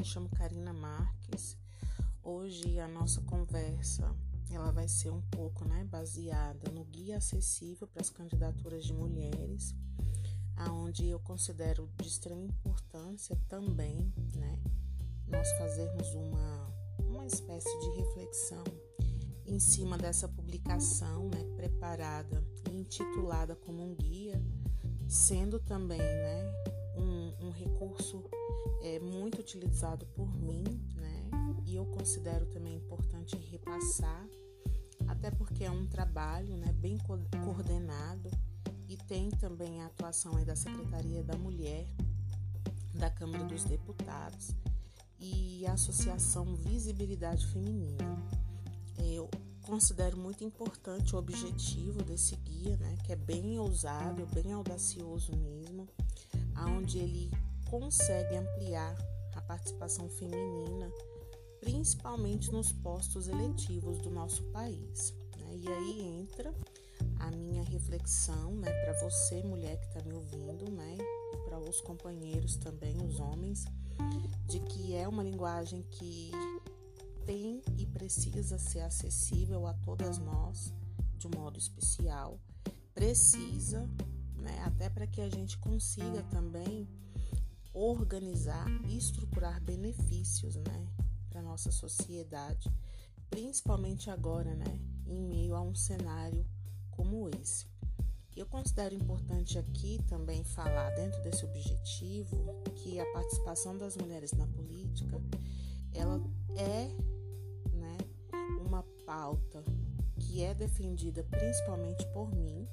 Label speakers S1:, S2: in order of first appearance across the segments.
S1: Me chamo Karina Marques. Hoje a nossa conversa ela vai ser um pouco né, baseada no guia acessível para as candidaturas de mulheres, aonde eu considero de extrema importância também né, nós fazermos uma, uma espécie de reflexão em cima dessa publicação né, preparada e intitulada como um guia, sendo também né, um, um recurso é, muito utilizado por mim, né, e eu considero também importante repassar, até porque é um trabalho né, bem coordenado e tem também a atuação da Secretaria da Mulher, da Câmara dos Deputados e a Associação Visibilidade Feminina. Eu considero muito importante o objetivo desse guia, né, que é bem ousado, bem audacioso mesmo, aonde ele consegue ampliar a participação feminina, principalmente nos postos eletivos do nosso país. Né? E aí entra a minha reflexão, né, para você mulher que está me ouvindo, né, e para os companheiros também, os homens, de que é uma linguagem que tem e precisa ser acessível a todas nós de um modo especial. Precisa, né, até para que a gente consiga também organizar e estruturar benefícios, né, para nossa sociedade, principalmente agora, né, em meio a um cenário como esse. Eu considero importante aqui também falar dentro desse objetivo que a participação das mulheres na política ela é né, uma pauta que é defendida principalmente por mim,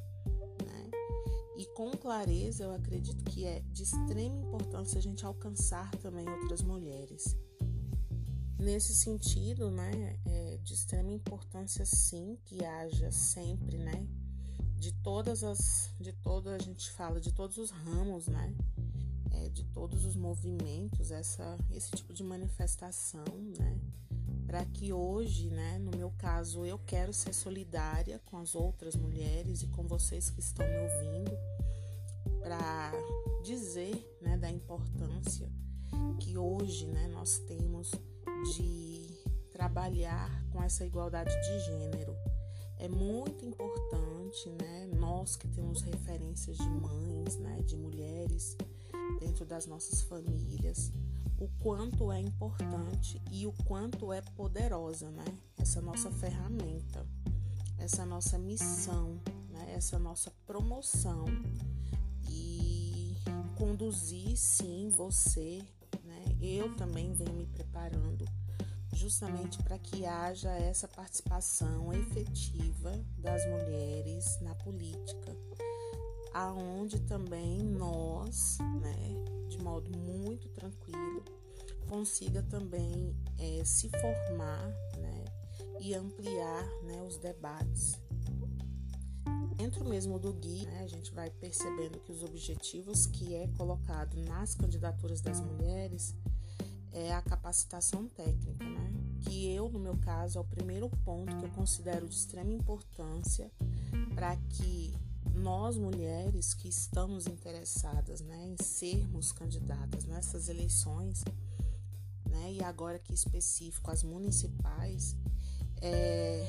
S1: e com clareza eu acredito que é de extrema importância a gente alcançar também outras mulheres. Nesse sentido, né, é de extrema importância sim que haja sempre, né, de todas as, de toda a gente fala de todos os ramos, né? É, de todos os movimentos, essa, esse tipo de manifestação, né? Para que hoje, né, no meu caso, eu quero ser solidária com as outras mulheres e com vocês que estão me ouvindo, para dizer, né, da importância que hoje, né, nós temos de trabalhar com essa igualdade de gênero é muito importante, né? Nós que temos referências de mães, né? De mulheres dentro das nossas famílias, o quanto é importante e o quanto é poderosa, né? Essa nossa ferramenta, essa nossa missão, né? Essa nossa promoção e conduzir sim você, né? Eu também venho me preparando justamente para que haja essa participação efetiva das mulheres na política, aonde também nós, né, de modo muito tranquilo, consiga também é, se formar, né, e ampliar, né, os debates. Dentro mesmo do guia, né, a gente vai percebendo que os objetivos que é colocado nas candidaturas das mulheres é a capacitação técnica, né? Que eu, no meu caso, é o primeiro ponto que eu considero de extrema importância para que nós mulheres que estamos interessadas, né, em sermos candidatas nessas eleições, né, e agora que específico as municipais, é,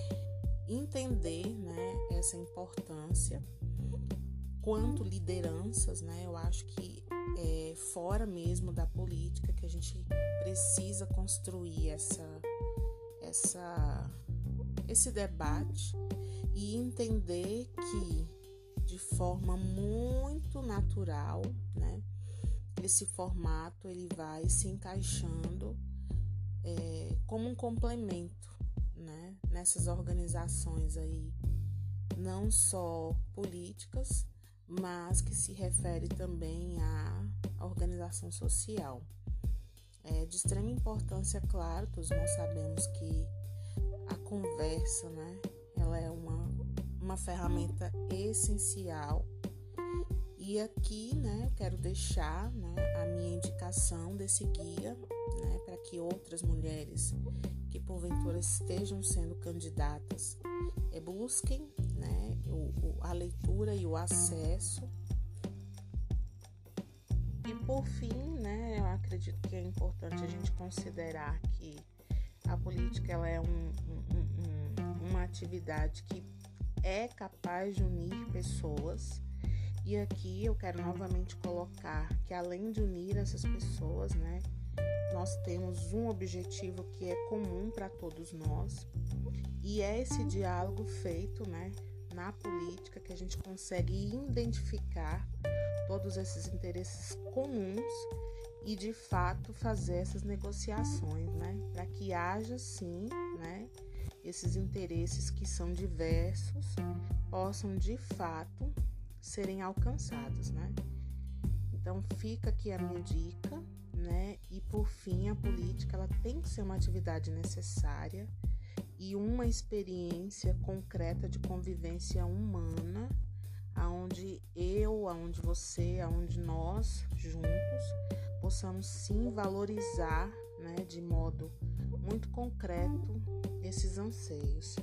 S1: entender, né, essa importância quanto lideranças, né, eu acho que é, fora mesmo da política que a gente precisa construir essa, essa, esse debate e entender que de forma muito natural, né, esse formato ele vai se encaixando é, como um complemento, né, nessas organizações aí, não só políticas, mas que se refere também à organização social. É de extrema importância, claro, todos nós sabemos que a conversa, né, ela é uma, ferramenta essencial. E aqui, né, eu quero deixar né, a minha indicação desse guia, né, para que outras mulheres que porventura estejam sendo candidatas é, busquem a leitura e o acesso E por fim, né, eu acredito que é importante a gente considerar que a política ela é um, um, um, uma atividade que é capaz de unir pessoas. E aqui eu quero novamente colocar que além de unir essas pessoas, né, nós temos um objetivo que é comum para todos nós. E é esse diálogo feito, né, na política que a gente consegue identificar todos esses interesses comuns e de fato fazer essas negociações, né, para que haja sim, esses interesses que são diversos possam de fato serem alcançados, né? Então fica aqui a minha dica, né? E por fim, a política ela tem que ser uma atividade necessária e uma experiência concreta de convivência humana, aonde eu, aonde você, aonde nós juntos possamos sim valorizar, né, de modo muito concreto esses anseios.